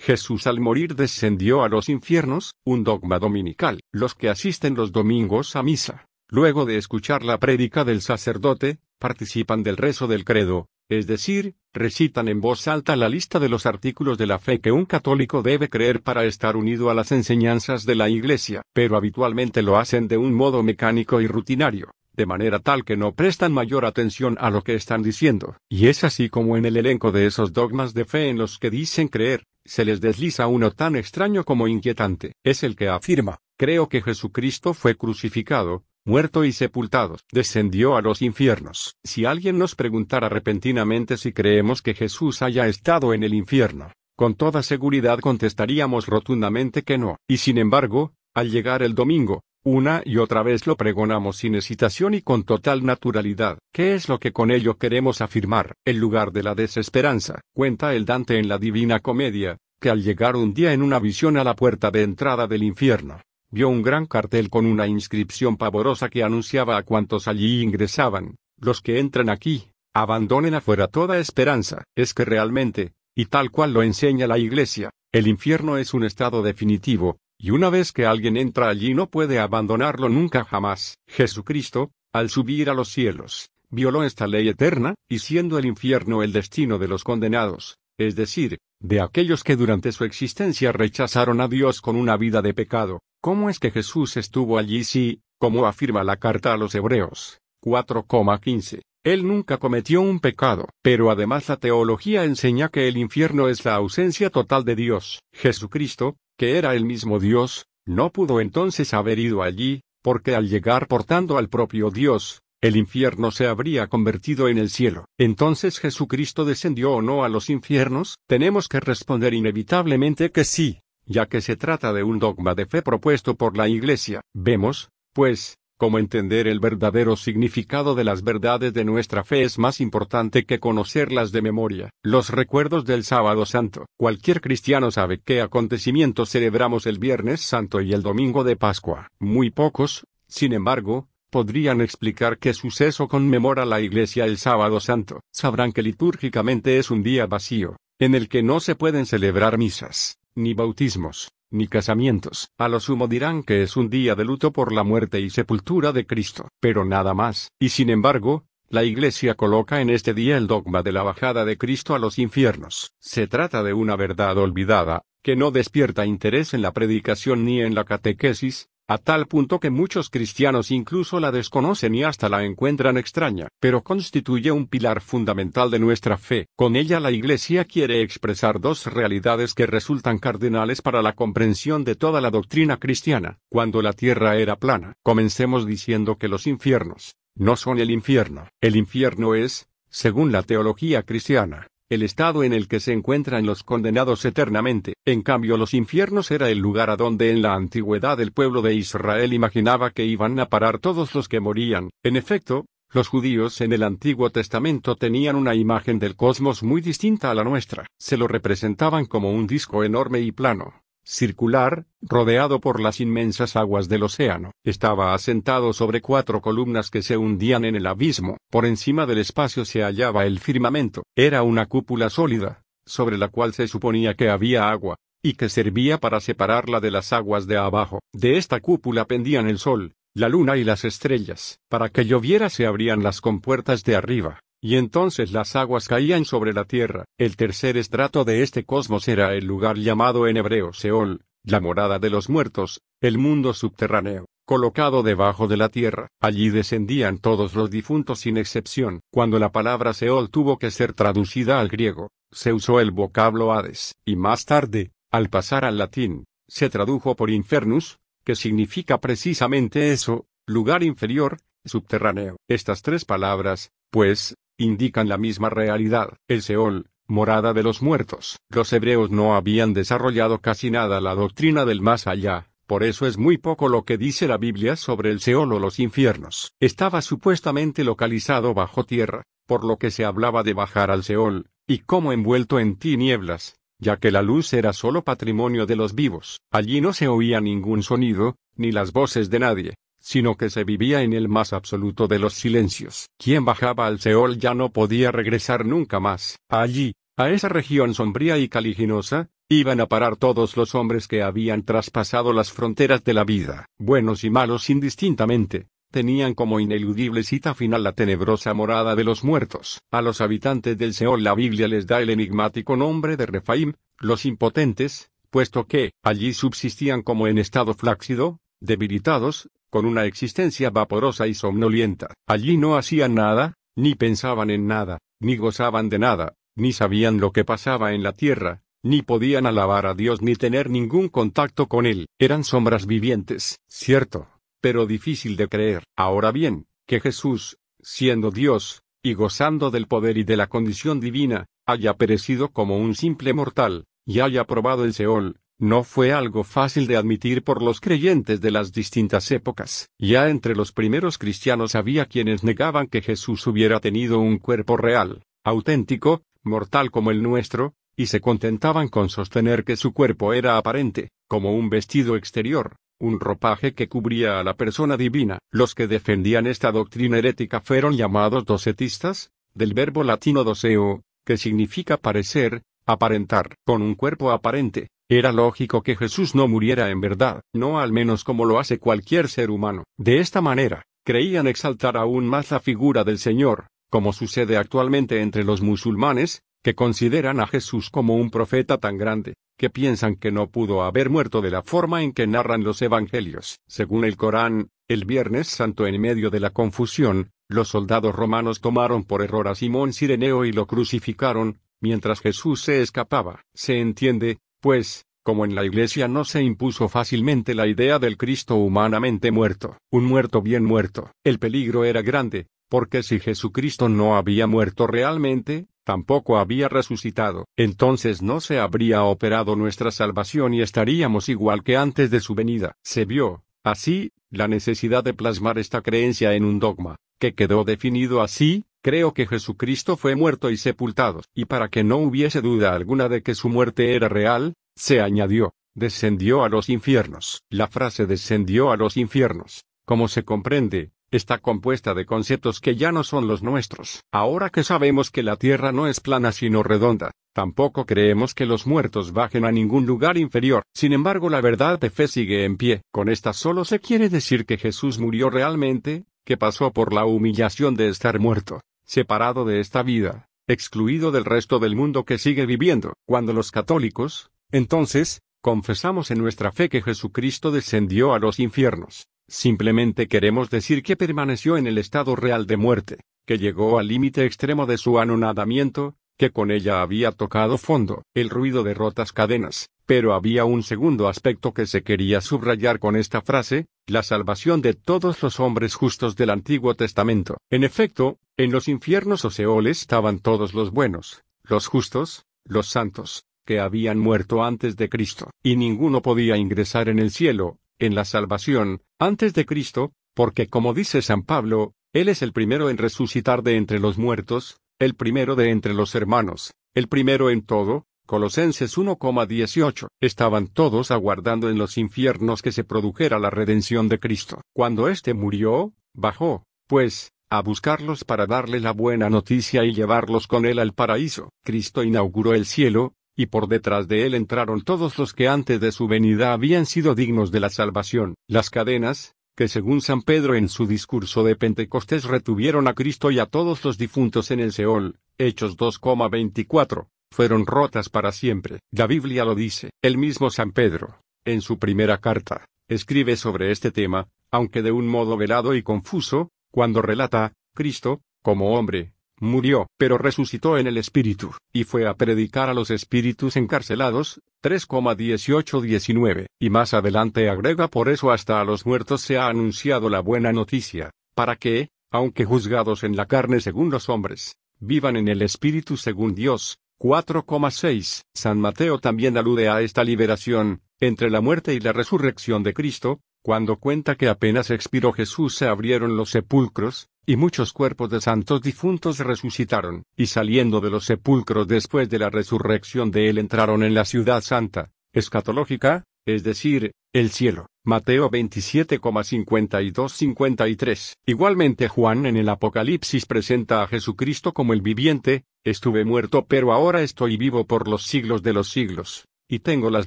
Jesús al morir descendió a los infiernos, un dogma dominical. Los que asisten los domingos a misa, luego de escuchar la prédica del sacerdote, participan del rezo del credo, es decir, recitan en voz alta la lista de los artículos de la fe que un católico debe creer para estar unido a las enseñanzas de la Iglesia, pero habitualmente lo hacen de un modo mecánico y rutinario de manera tal que no prestan mayor atención a lo que están diciendo. Y es así como en el elenco de esos dogmas de fe en los que dicen creer, se les desliza uno tan extraño como inquietante. Es el que afirma, creo que Jesucristo fue crucificado, muerto y sepultado, descendió a los infiernos. Si alguien nos preguntara repentinamente si creemos que Jesús haya estado en el infierno, con toda seguridad contestaríamos rotundamente que no. Y sin embargo, al llegar el domingo, una y otra vez lo pregonamos sin hesitación y con total naturalidad. ¿Qué es lo que con ello queremos afirmar? El lugar de la desesperanza. Cuenta el Dante en la Divina Comedia, que al llegar un día en una visión a la puerta de entrada del infierno, vio un gran cartel con una inscripción pavorosa que anunciaba a cuantos allí ingresaban, los que entran aquí, abandonen afuera toda esperanza. Es que realmente, y tal cual lo enseña la Iglesia, el infierno es un estado definitivo, y una vez que alguien entra allí no puede abandonarlo nunca jamás. Jesucristo, al subir a los cielos, violó esta ley eterna, y siendo el infierno el destino de los condenados, es decir, de aquellos que durante su existencia rechazaron a Dios con una vida de pecado, ¿cómo es que Jesús estuvo allí si, como afirma la carta a los Hebreos 4,15, él nunca cometió un pecado, pero además la teología enseña que el infierno es la ausencia total de Dios. Jesucristo, que era el mismo Dios, no pudo entonces haber ido allí, porque al llegar portando al propio Dios, el infierno se habría convertido en el cielo. Entonces Jesucristo descendió o no a los infiernos? Tenemos que responder inevitablemente que sí, ya que se trata de un dogma de fe propuesto por la Iglesia. Vemos, pues, como entender el verdadero significado de las verdades de nuestra fe es más importante que conocerlas de memoria. Los recuerdos del sábado santo. Cualquier cristiano sabe qué acontecimientos celebramos el viernes santo y el domingo de Pascua. Muy pocos, sin embargo, podrían explicar qué suceso conmemora la Iglesia el sábado santo. Sabrán que litúrgicamente es un día vacío, en el que no se pueden celebrar misas, ni bautismos, ni casamientos. A lo sumo dirán que es un día de luto por la muerte y sepultura de Cristo, pero nada más. Y sin embargo, la Iglesia coloca en este día el dogma de la bajada de Cristo a los infiernos. Se trata de una verdad olvidada, que no despierta interés en la predicación ni en la catequesis, a tal punto que muchos cristianos incluso la desconocen y hasta la encuentran extraña, pero constituye un pilar fundamental de nuestra fe. Con ella la Iglesia quiere expresar dos realidades que resultan cardenales para la comprensión de toda la doctrina cristiana. Cuando la tierra era plana, comencemos diciendo que los infiernos no son el infierno. El infierno es, según la teología cristiana, el estado en el que se encuentran los condenados eternamente. En cambio los infiernos era el lugar a donde en la antigüedad el pueblo de Israel imaginaba que iban a parar todos los que morían. En efecto, los judíos en el Antiguo Testamento tenían una imagen del cosmos muy distinta a la nuestra. Se lo representaban como un disco enorme y plano, circular, rodeado por las inmensas aguas del océano. Estaba asentado sobre cuatro columnas que se hundían en el abismo. Por encima del espacio se hallaba el firmamento. Era una cúpula sólida, sobre la cual se suponía que había agua, y que servía para separarla de las aguas de abajo. De esta cúpula pendían el sol, la luna y las estrellas. Para que lloviera se abrían las compuertas de arriba, y entonces las aguas caían sobre la tierra. El tercer estrato de este cosmos era el lugar llamado en hebreo Seol, la morada de los muertos, el mundo subterráneo, colocado debajo de la tierra. Allí descendían todos los difuntos sin excepción. Cuando la palabra Seol tuvo que ser traducida al griego, se usó el vocablo Hades, y más tarde, al pasar al latín, se tradujo por infernus, que significa precisamente eso, lugar inferior, subterráneo. Estas tres palabras, pues, indican la misma realidad. El Seol, morada de los muertos. Los hebreos no habían desarrollado casi nada la doctrina del más allá, por eso es muy poco lo que dice la Biblia sobre el Seol o los infiernos. Estaba supuestamente localizado bajo tierra, por lo que se hablaba de bajar al Seol, y como envuelto en tinieblas, ya que la luz era solo patrimonio de los vivos. Allí no se oía ningún sonido, ni las voces de nadie, sino que se vivía en el más absoluto de los silencios. Quien bajaba al Seol ya no podía regresar nunca más. Allí, a esa región sombría y caliginosa, iban a parar todos los hombres que habían traspasado las fronteras de la vida, buenos y malos indistintamente, tenían como ineludible cita final la tenebrosa morada de los muertos. A los habitantes del Seol la Biblia les da el enigmático nombre de Refaim, los impotentes, puesto que, allí subsistían como en estado flácido, debilitados, con una existencia vaporosa y somnolienta. Allí no hacían nada, ni pensaban en nada, ni gozaban de nada, ni sabían lo que pasaba en la tierra, ni podían alabar a Dios ni tener ningún contacto con Él. Eran sombras vivientes, cierto, pero difícil de creer. Ahora bien, que Jesús, siendo Dios, y gozando del poder y de la condición divina, haya perecido como un simple mortal, y haya probado el Seol, no fue algo fácil de admitir por los creyentes de las distintas épocas. Ya entre los primeros cristianos había quienes negaban que Jesús hubiera tenido un cuerpo real, auténtico, mortal como el nuestro, y se contentaban con sostener que su cuerpo era aparente, como un vestido exterior, un ropaje que cubría a la persona divina. Los que defendían esta doctrina herética fueron llamados docetistas, del verbo latino doceo, que significa parecer, aparentar. Con un cuerpo aparente, era lógico que Jesús no muriera en verdad, no al menos como lo hace cualquier ser humano. De esta manera, creían exaltar aún más la figura del Señor, como sucede actualmente entre los musulmanes, que consideran a Jesús como un profeta tan grande, que piensan que no pudo haber muerto de la forma en que narran los evangelios. Según el Corán, el Viernes Santo en medio de la confusión, los soldados romanos tomaron por error a Simón Sireneo y lo crucificaron, mientras Jesús se escapaba. Se entiende, pues, como en la iglesia no se impuso fácilmente la idea del Cristo humanamente muerto, un muerto bien muerto. El peligro era grande, porque si Jesucristo no había muerto realmente, tampoco había resucitado, entonces no se habría operado nuestra salvación y estaríamos igual que antes de su venida. Se vio, así, la necesidad de plasmar esta creencia en un dogma, que quedó definido así, creo que Jesucristo fue muerto y sepultado, y para que no hubiese duda alguna de que su muerte era real, se añadió, descendió a los infiernos. La frase descendió a los infiernos, como se comprende, está compuesta de conceptos que ya no son los nuestros. Ahora que sabemos que la Tierra no es plana sino redonda, tampoco creemos que los muertos bajen a ningún lugar inferior. Sin embargo, la verdad de fe sigue en pie. Con esta solo se quiere decir que Jesús murió realmente, que pasó por la humillación de estar muerto, separado de esta vida, excluido del resto del mundo que sigue viviendo. Cuando los católicos, entonces, confesamos en nuestra fe que Jesucristo descendió a los infiernos, Simplemente queremos decir que permaneció en el estado real de muerte, que llegó al límite extremo de su anonadamiento, que con ella había tocado fondo, el ruido de rotas cadenas. Pero había un segundo aspecto que se quería subrayar con esta frase, la salvación de todos los hombres justos del Antiguo Testamento. En efecto, en los infiernos o seoles estaban todos los buenos, los justos, los santos, que habían muerto antes de Cristo, y ninguno podía ingresar en el cielo, en la salvación, antes de Cristo, porque como dice San Pablo, Él es el primero en resucitar de entre los muertos, el primero de entre los hermanos, el primero en todo, Colosenses 1,18. Estaban todos aguardando en los infiernos que se produjera la redención de Cristo. Cuando éste murió, bajó, pues, a buscarlos para darle la buena noticia y llevarlos con él al paraíso. Cristo inauguró el cielo, y por detrás de él entraron todos los que antes de su venida habían sido dignos de la salvación. Las cadenas, que según San Pedro en su discurso de Pentecostés retuvieron a Cristo y a todos los difuntos en el Seol, Hechos 2,24, fueron rotas para siempre. La Biblia lo dice. El mismo San Pedro, en su primera carta, escribe sobre este tema, aunque de un modo velado y confuso, cuando relata, Cristo, como hombre, murió, pero resucitó en el Espíritu, y fue a predicar a los espíritus encarcelados, 3,18-19, y más adelante agrega por eso hasta a los muertos se ha anunciado la buena noticia, para que, aunque juzgados en la carne según los hombres, vivan en el Espíritu según Dios, 4,6. San Mateo también alude a esta liberación, entre la muerte y la resurrección de Cristo, cuando cuenta que apenas expiró Jesús se abrieron los sepulcros, y muchos cuerpos de santos difuntos resucitaron, y saliendo de los sepulcros después de la resurrección de él entraron en la ciudad santa, escatológica, es decir, el cielo. Mateo 27,52-53. Igualmente Juan en el Apocalipsis presenta a Jesucristo como el viviente, estuve muerto pero ahora estoy vivo por los siglos de los siglos, y tengo las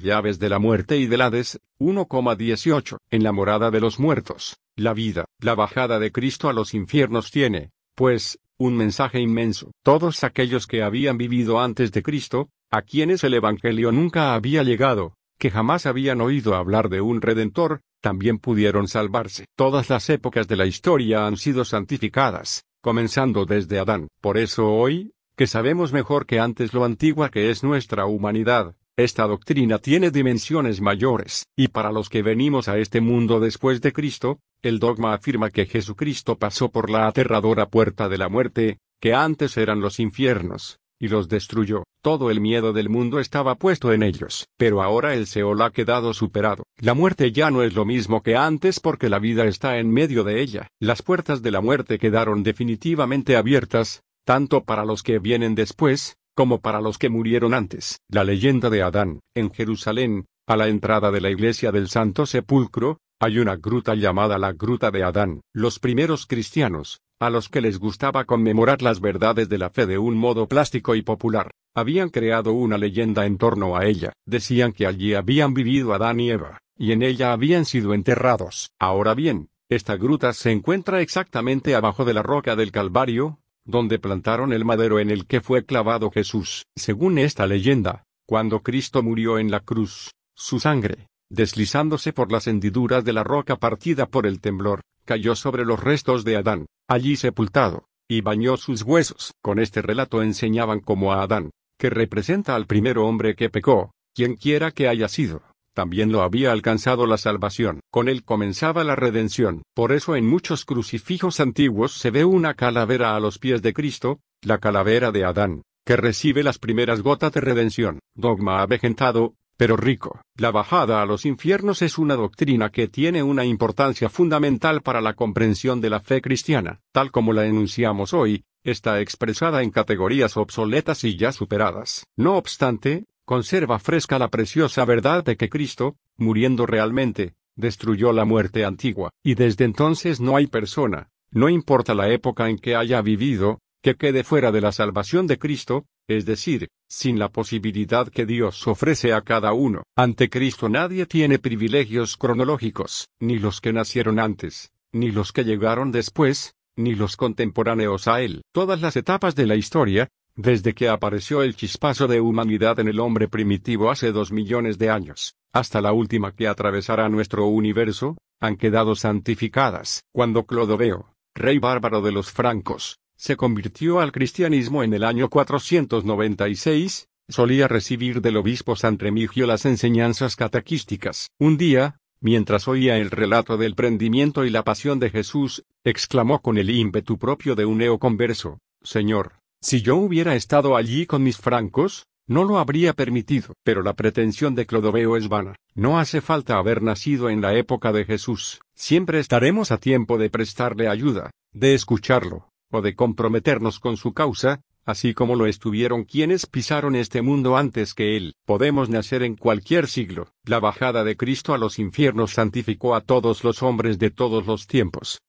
llaves de la muerte y del Hades, 1,18. En la morada de los muertos, la vida, la bajada de Cristo a los infiernos tiene, pues, un mensaje inmenso. Todos aquellos que habían vivido antes de Cristo, a quienes el Evangelio nunca había llegado, que jamás habían oído hablar de un Redentor, también pudieron salvarse. Todas las épocas de la historia han sido santificadas, comenzando desde Adán. Por eso hoy, que sabemos mejor que antes lo antigua que es nuestra humanidad, esta doctrina tiene dimensiones mayores, y para los que venimos a este mundo después de Cristo, el dogma afirma que Jesucristo pasó por la aterradora puerta de la muerte, que antes eran los infiernos, y los destruyó. Todo el miedo del mundo estaba puesto en ellos. Pero ahora el Seol ha quedado superado. La muerte ya no es lo mismo que antes porque la vida está en medio de ella. Las puertas de la muerte quedaron definitivamente abiertas, tanto para los que vienen después, como para los que murieron antes. La leyenda de Adán, en Jerusalén, a la entrada de la iglesia del Santo Sepulcro, hay una gruta llamada la Gruta de Adán. Los primeros cristianos, a los que les gustaba conmemorar las verdades de la fe de un modo plástico y popular, habían creado una leyenda en torno a ella. Decían que allí habían vivido Adán y Eva, y en ella habían sido enterrados. Ahora bien, esta gruta se encuentra exactamente abajo de la roca del Calvario, donde plantaron el madero en el que fue clavado Jesús. Según esta leyenda, cuando Cristo murió en la cruz, su sangre, deslizándose por las hendiduras de la roca partida por el temblor, cayó sobre los restos de Adán, allí sepultado, y bañó sus huesos. Con este relato enseñaban como a Adán, que representa al primer hombre que pecó, quien quiera que haya sido, también lo había alcanzado la salvación. Con él comenzaba la redención. Por eso en muchos crucifijos antiguos se ve una calavera a los pies de Cristo, la calavera de Adán, que recibe las primeras gotas de redención. Dogma avejentado, pero rico. La bajada a los infiernos es una doctrina que tiene una importancia fundamental para la comprensión de la fe cristiana, tal como la enunciamos hoy, está expresada en categorías obsoletas y ya superadas. No obstante, conserva fresca la preciosa verdad de que Cristo, muriendo realmente, destruyó la muerte antigua, y desde entonces no hay persona, no importa la época en que haya vivido, que quede fuera de la salvación de Cristo, es decir, sin la posibilidad que Dios ofrece a cada uno. Ante Cristo nadie tiene privilegios cronológicos, ni los que nacieron antes, ni los que llegaron después, ni los contemporáneos a Él. Todas las etapas de la historia, desde que apareció el chispazo de humanidad en el hombre primitivo hace dos millones de años, hasta la última que atravesará nuestro universo, han quedado santificadas. Cuando Clodoveo, rey bárbaro de los francos, se convirtió al cristianismo en el año 496, solía recibir del obispo San Remigio las enseñanzas catequísticas. Un día, mientras oía el relato del prendimiento y la pasión de Jesús, exclamó con el ímpetu propio de un neoconverso, Señor, si yo hubiera estado allí con mis francos, no lo habría permitido. Pero la pretensión de Clodoveo es vana. No hace falta haber nacido en la época de Jesús. Siempre estaremos a tiempo de prestarle ayuda, de escucharlo, o de comprometernos con su causa, así como lo estuvieron quienes pisaron este mundo antes que él. Podemos nacer en cualquier siglo. La bajada de Cristo a los infiernos santificó a todos los hombres de todos los tiempos.